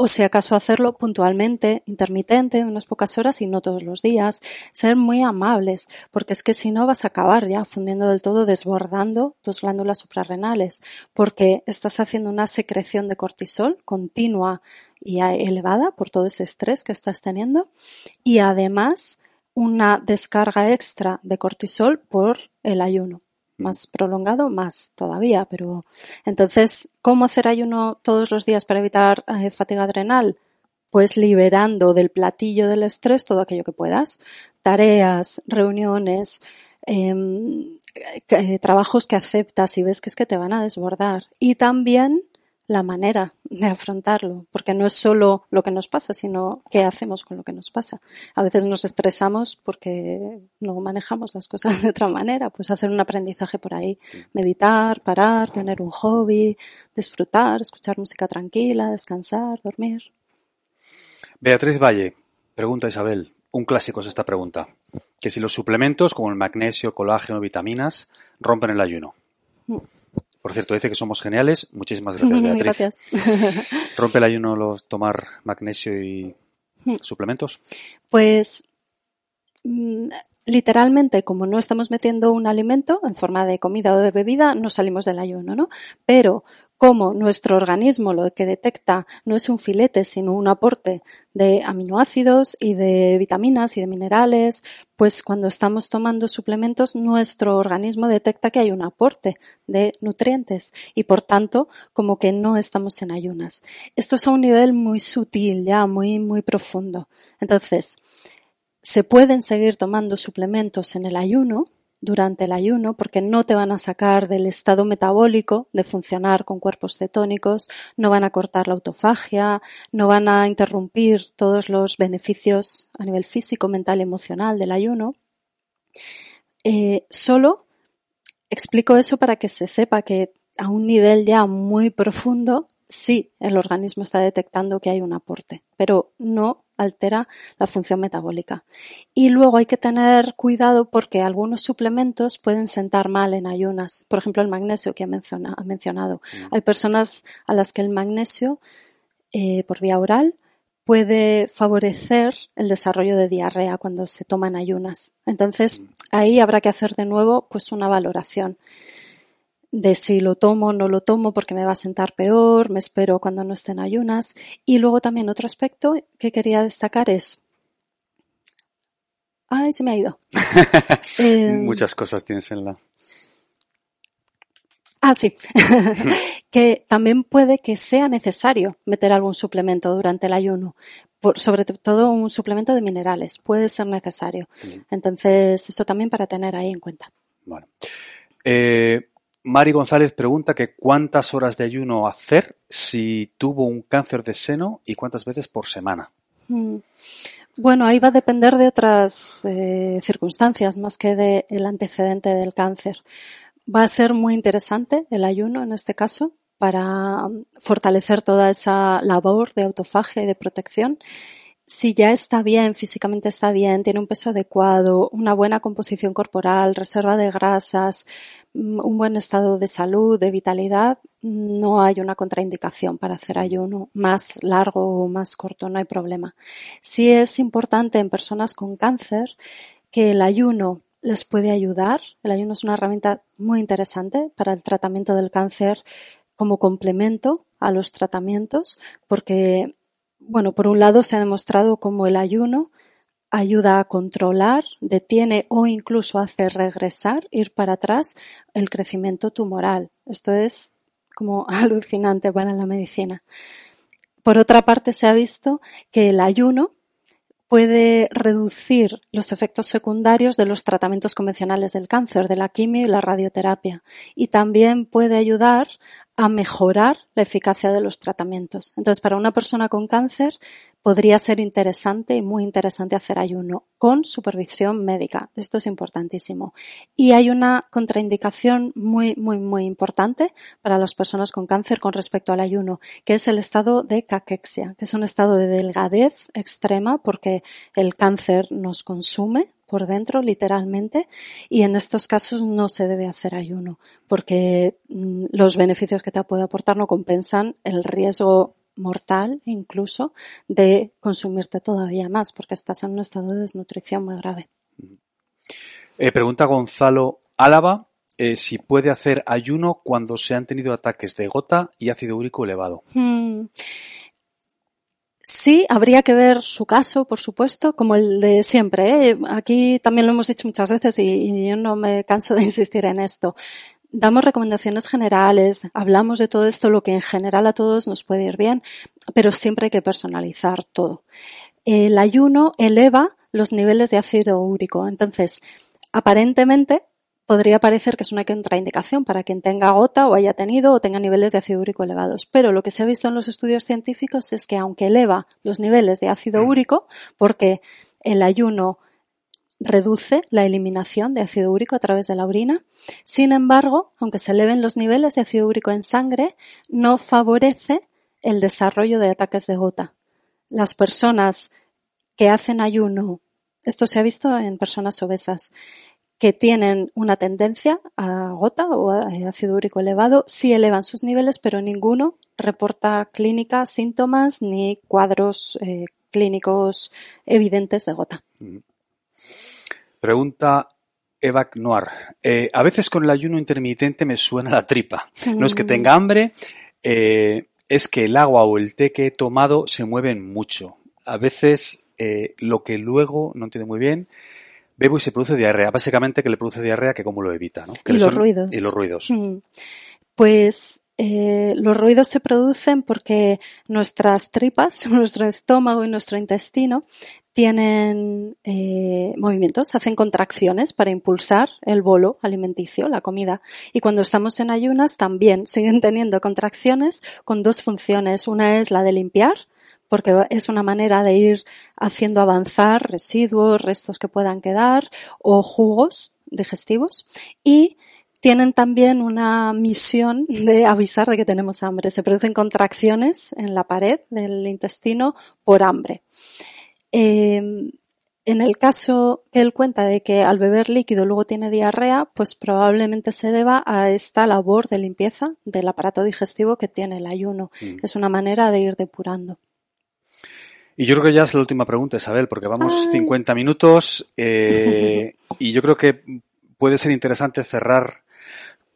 o si acaso hacerlo puntualmente, intermitente, unas pocas horas y no todos los días, ser muy amables, porque es que si no vas a acabar ya fundiendo del todo, desbordando tus glándulas suprarrenales, porque estás haciendo una secreción de cortisol continua y elevada por todo ese estrés que estás teniendo y además una descarga extra de cortisol por el ayuno más prolongado, más todavía, pero entonces, ¿cómo hacer ayuno todos los días para evitar eh, fatiga adrenal? Pues liberando del platillo del estrés todo aquello que puedas. Tareas, reuniones, em, eh, trabajos que aceptas y ves que es que te van a desbordar. Y también la manera de afrontarlo, porque no es solo lo que nos pasa, sino qué hacemos con lo que nos pasa. A veces nos estresamos porque no manejamos las cosas de otra manera, pues hacer un aprendizaje por ahí, meditar, parar, tener un hobby, disfrutar, escuchar música tranquila, descansar, dormir. Beatriz Valle, pregunta Isabel, un clásico es esta pregunta, que si los suplementos como el magnesio, colágeno, vitaminas rompen el ayuno. Mm. Por cierto, dice que somos geniales. Muchísimas gracias, Beatriz. Gracias. ¿Rompe el ayuno los tomar magnesio y hmm. suplementos? Pues mm, literalmente, como no estamos metiendo un alimento en forma de comida o de bebida, no salimos del ayuno, ¿no? Pero como nuestro organismo lo que detecta no es un filete, sino un aporte de aminoácidos y de vitaminas y de minerales, pues cuando estamos tomando suplementos, nuestro organismo detecta que hay un aporte de nutrientes y por tanto, como que no estamos en ayunas. Esto es a un nivel muy sutil, ya muy, muy profundo. Entonces, se pueden seguir tomando suplementos en el ayuno, durante el ayuno porque no te van a sacar del estado metabólico de funcionar con cuerpos cetónicos, no van a cortar la autofagia, no van a interrumpir todos los beneficios a nivel físico, mental y emocional del ayuno. Eh, solo explico eso para que se sepa que a un nivel ya muy profundo sí el organismo está detectando que hay un aporte, pero no altera la función metabólica. Y luego hay que tener cuidado porque algunos suplementos pueden sentar mal en ayunas. Por ejemplo, el magnesio que ha, mencionado. Mm. Hay personas a las que el magnesio eh, por vía oral puede favorecer el desarrollo de diarrea cuando se toman ayunas. Entonces, mm. ahí habrá que hacer de nuevo pues una valoración de si lo tomo o no lo tomo porque me va a sentar peor, me espero cuando no estén ayunas. Y luego también otro aspecto que quería destacar es... Ay, se me ha ido. Em, Muchas cosas tienes en la... Ah, sí. que también puede que sea necesario meter algún suplemento durante el ayuno. sobre todo un suplemento de minerales. Puede ser necesario. Entonces, eso también para tener ahí en cuenta. Bueno. Eh, Mari González pregunta que cuántas horas de ayuno hacer si tuvo un cáncer de seno y cuántas veces por semana. Mm. Bueno, ahí va a depender de otras eh, circunstancias más que del antecedente del cáncer. Va a ser muy interesante el ayuno en este caso para fortalecer toda esa labor de autofagia y de protección si ya está bien, físicamente está bien, tiene un peso adecuado, una buena composición corporal, reserva de grasas, mm, un buen estado de salud, de vitalidad, no hay una contraindicación para hacer ayuno más largo o más corto, no hay problema. Sí es importante en personas con cáncer que el ayuno les puede ayudar. El ayuno es una herramienta muy interesante para el tratamiento del cáncer como complemento a los tratamientos porque bueno, por un lado se ha demostrado cómo el ayuno ayuda a controlar, detiene o incluso hace regresar, ir para atrás el crecimiento tumoral. Esto es como alucinante para la medicina. Por otra parte, se ha visto que el ayuno puede reducir los efectos secundarios de los tratamientos convencionales del cáncer, de la quimio y la radioterapia, y también puede ayudar a mejorar la eficacia de los tratamientos. Entonces, para una persona con cáncer podría ser interesante y muy interesante hacer ayuno con supervisión médica. Esto es importantísimo. Y hay una contraindicación muy, muy, muy importante para las personas con cáncer con respecto al ayuno, que es el estado de caquexia, que es un estado de delgadez extrema porque el cáncer nos consume por dentro, literalmente, y en estos casos no se debe hacer ayuno, porque mm, los beneficios que te puede aportar no compensan el riesgo mortal incluso de consumirte todavía más, porque estás en un estado de desnutrición muy grave. Eh, pregunta Gonzalo Álava eh, si puede hacer ayuno cuando se han tenido ataques de gota y ácido úrico elevado. Hmm. Sí, habría que ver su caso, por supuesto, como el de siempre. ¿eh? Aquí también lo hemos dicho muchas veces y, yo no me canso de insistir en esto. Damos recomendaciones generales, hablamos de todo esto, lo que en general a todos nos puede ir bien, pero siempre hay que personalizar todo. El ayuno eleva los niveles de ácido úrico. Entonces, aparentemente podría parecer que es una contraindicación para quien tenga gota o haya tenido o tenga niveles de ácido úrico elevados. Pero lo que se ha visto en los estudios científicos es que aunque eleva los niveles de ácido mm. úrico, porque el ayuno reduce la eliminación de ácido úrico a través de la orina. Sin embargo, aunque se eleven los niveles de ácido úrico en sangre, no favorece el desarrollo de ataques de gota. Las personas que hacen ayuno, esto se ha visto en personas obesas, que tienen una tendencia a gota o a ácido úrico elevado, sí elevan sus niveles, pero ninguno reporta clínica, síntomas ni cuadros eh, clínicos evidentes de gota. Pregunta Eva Noir. Eh, a veces con el ayuno intermitente me suena la tripa. No es que tenga hambre, eh, es que el agua o el té que he tomado se mueven mucho. A veces eh, lo que luego, no entiendo muy bien, bebo y se produce diarrea. Básicamente que le produce diarrea que como lo evita, ¿no? y los ruidos. Y los ruidos. Pues eh, los ruidos se producen porque nuestras tripas, nuestro estómago y nuestro intestino tienen eh, movimientos, hacen contracciones para impulsar el bolo alimenticio, la comida. Y cuando estamos en ayunas también siguen teniendo contracciones con dos funciones. Una es la de limpiar, porque es una manera de ir haciendo avanzar residuos, restos que puedan quedar o jugos digestivos. Y tienen también una misión de avisar de que tenemos hambre. Se producen contracciones en la pared del intestino por hambre. Em, en el caso que él cuenta de que al beber líquido luego tiene diarrea, pues probablemente se deba a esta labor de limpieza del aparato digestivo que tiene el ayuno. Mm. Es una manera de ir depurando. Y yo creo que ya es la última pregunta, Isabel, porque vamos 50 minutos eh, y yo creo que puede ser interesante cerrar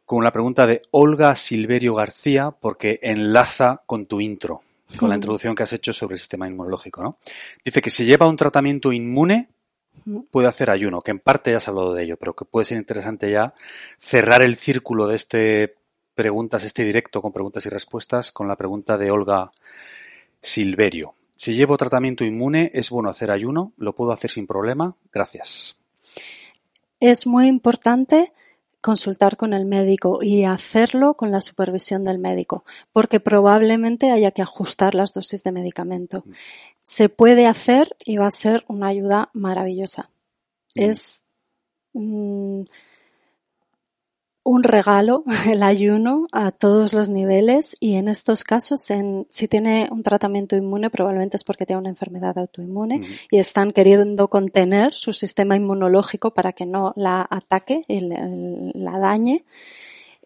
con la pregunta de Olga Silverio García porque enlaza con tu intro con la introducción que has hecho sobre el sistema inmunológico, ¿no? Dice que si lleva un tratamiento inmune, puede hacer ayuno, que en parte ya has hablado de ello, pero que puede ser interesante ya cerrar el círculo de este preguntas, este directo con preguntas y respuestas, con la pregunta de Olga Silverio. Si llevo tratamiento inmune, ¿es bueno hacer ayuno? ¿Lo puedo hacer sin problema? Gracias. Es muy importante consultar con el médico y hacerlo con la supervisión del médico, porque probablemente haya que ajustar las dosis de medicamento. Mm. Se puede hacer y va a ser una ayuda maravillosa. Mm. Es mm, un regalo el ayuno a todos los niveles y en estos casos, en, si tiene un tratamiento inmune, probablemente es porque tiene una enfermedad autoinmune y están queriendo contener su sistema inmunológico para que no la ataque y la dañe.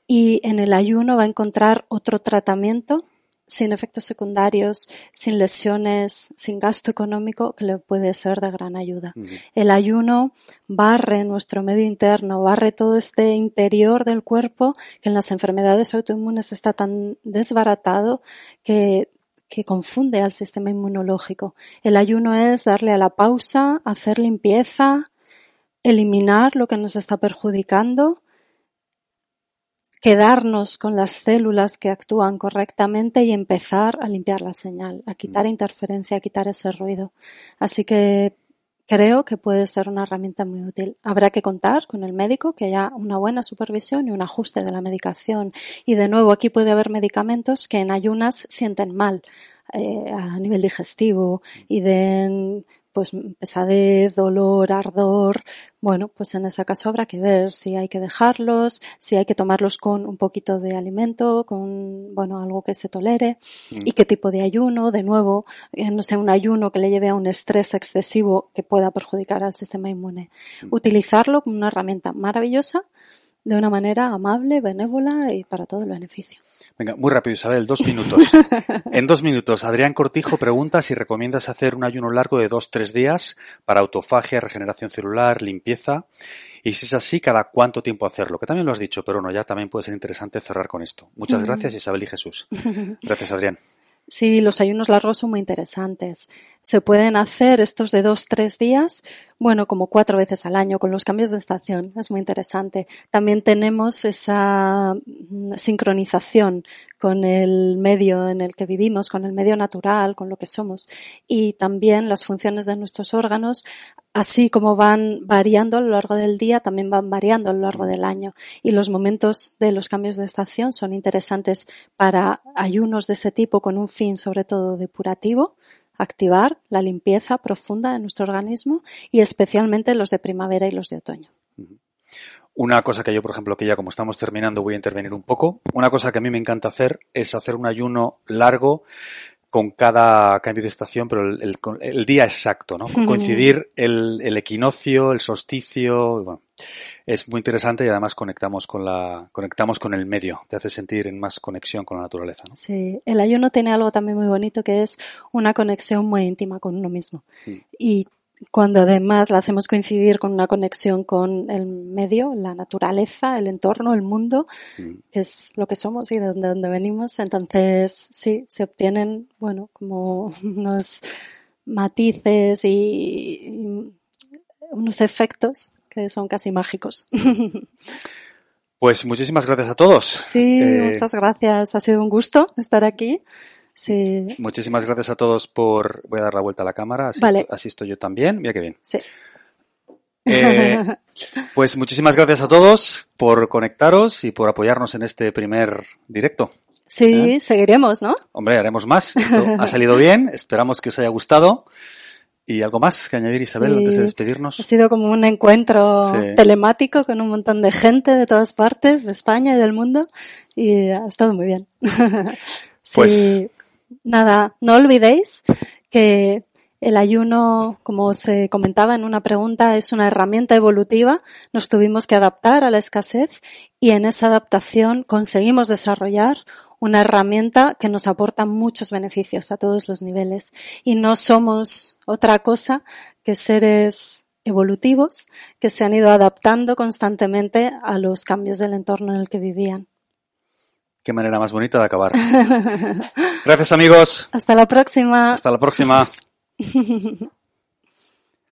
Y en el ayuno va a encontrar otro tratamiento sin efectos secundarios, sin lesiones, sin gasto económico, que le puede ser de gran ayuda. El ayuno barre nuestro medio interno, barre todo este interior del cuerpo que en las enfermedades autoinmunes está tan desbaratado que que confunde al sistema inmunológico. El ayuno es darle a la pausa, hacer limpieza, eliminar lo que nos está perjudicando quedarnos con las células que actúan correctamente y empezar a limpiar la señal, a quitar interferencia, a quitar ese ruido. Así que creo que puede ser una herramienta muy útil. Habrá que contar con el médico, que haya una buena supervisión y un ajuste de la medicación. Y de nuevo, aquí puede haber medicamentos que en ayunas sienten mal. Eh, a nivel digestivo y den pues pesadez, dolor, ardor, bueno, pues en ese caso habrá que ver si hay que dejarlos, si hay que tomarlos con un poquito de alimento, con, bueno, algo que se tolere, mm. y qué tipo de ayuno, de nuevo, eh, no sé, un ayuno que le lleve a un estrés excesivo que pueda perjudicar al sistema inmune. Mm. Utilizarlo como una herramienta maravillosa de una manera amable, benévola y para todo el beneficio. Venga, muy rápido, Isabel, dos minutos. en dos minutos, Adrián Cortijo pregunta si recomiendas hacer un ayuno largo de dos, tres días para autofagia, regeneración celular, limpieza. Y si es así, ¿cada cuánto tiempo hacerlo? Que también lo has dicho, pero no, ya también puede ser interesante cerrar con esto. Muchas gracias, Isabel y Jesús. Gracias, Adrián. Sí, los ayunos largos son muy interesantes. se pueden hacer estos de dos, tres días, bueno, como cuatro veces al año con los cambios de estación. Es muy interesante. También tenemos esa mm, sincronización con el medio en el que vivimos, con el medio natural, con lo que somos. Y también las funciones de nuestros órganos, así como van variando a lo largo del día, también van variando a lo largo del año. Y los momentos de los cambios de estación son interesantes para ayunos de ese tipo con un fin sobre todo depurativo, activar la limpieza profunda de nuestro organismo y especialmente los de primavera y los de otoño. Una cosa que yo, por ejemplo, que ya como estamos terminando voy a intervenir un poco. Una cosa que a mí me encanta hacer es hacer un ayuno largo con cada cambio de estación, pero el, el, día exacto, ¿no? Coincidir el, el, equinoccio, el solsticio, bueno, es muy interesante y además conectamos con la, conectamos con el medio, te hace sentir en más conexión con la naturaleza, ¿no? Sí, el ayuno tiene algo también muy bonito que es una conexión muy íntima con uno mismo. Y cuando además la hacemos coincidir con una conexión con el medio, la naturaleza, el entorno, el mundo, mm. que es lo que somos y de donde, venimos, entonces sí, se obtienen, bueno, como unos matices y, unos efectos que son casi mágicos. Pues muchísimas gracias a todos. Sí, eh, muchas gracias. Ha sido un gusto estar aquí. Sí. Muchísimas gracias a todos por. Voy a dar la vuelta a la cámara. Así, estoy yo también. Mira qué bien. Sí. Eh, pues muchísimas gracias a todos por conectaros y por apoyarnos en este primer directo. Sí, ¿Eh? seguiremos, ¿no? Hombre, haremos más. Esto ha salido bien. Esperamos que os haya gustado. ¿Y algo más que añadir, Isabel, antes de despedirnos? Ha sido como un encuentro telemático con un montón de gente de todas partes, de España y del mundo, y ha estado muy bien. pues nada, no olvidéis que el ayuno, como se comentaba en una pregunta, es una herramienta evolutiva. Nos tuvimos que adaptar a la escasez y en esa adaptación conseguimos desarrollar una herramienta que nos aporta muchos beneficios a todos los niveles. Y no somos otra cosa que seres evolutivos que se han ido adaptando constantemente a los cambios del entorno en el que vivían. Qué manera más bonita de acabar. Gracias amigos. Hasta la próxima. Hasta la próxima.